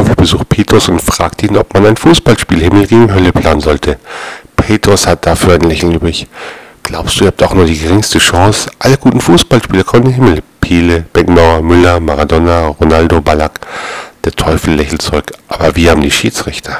Teufel besucht Petrus und fragt ihn, ob man ein Fußballspiel Himmel gegen Hölle planen sollte. Petrus hat dafür ein Lächeln übrig. Glaubst du, ihr habt auch nur die geringste Chance? Alle guten Fußballspieler kommen in den Himmel. Piele, Beckenbauer, Müller, Maradona, Ronaldo, Ballack. Der Teufel lächelt zurück. Aber wir haben die Schiedsrichter.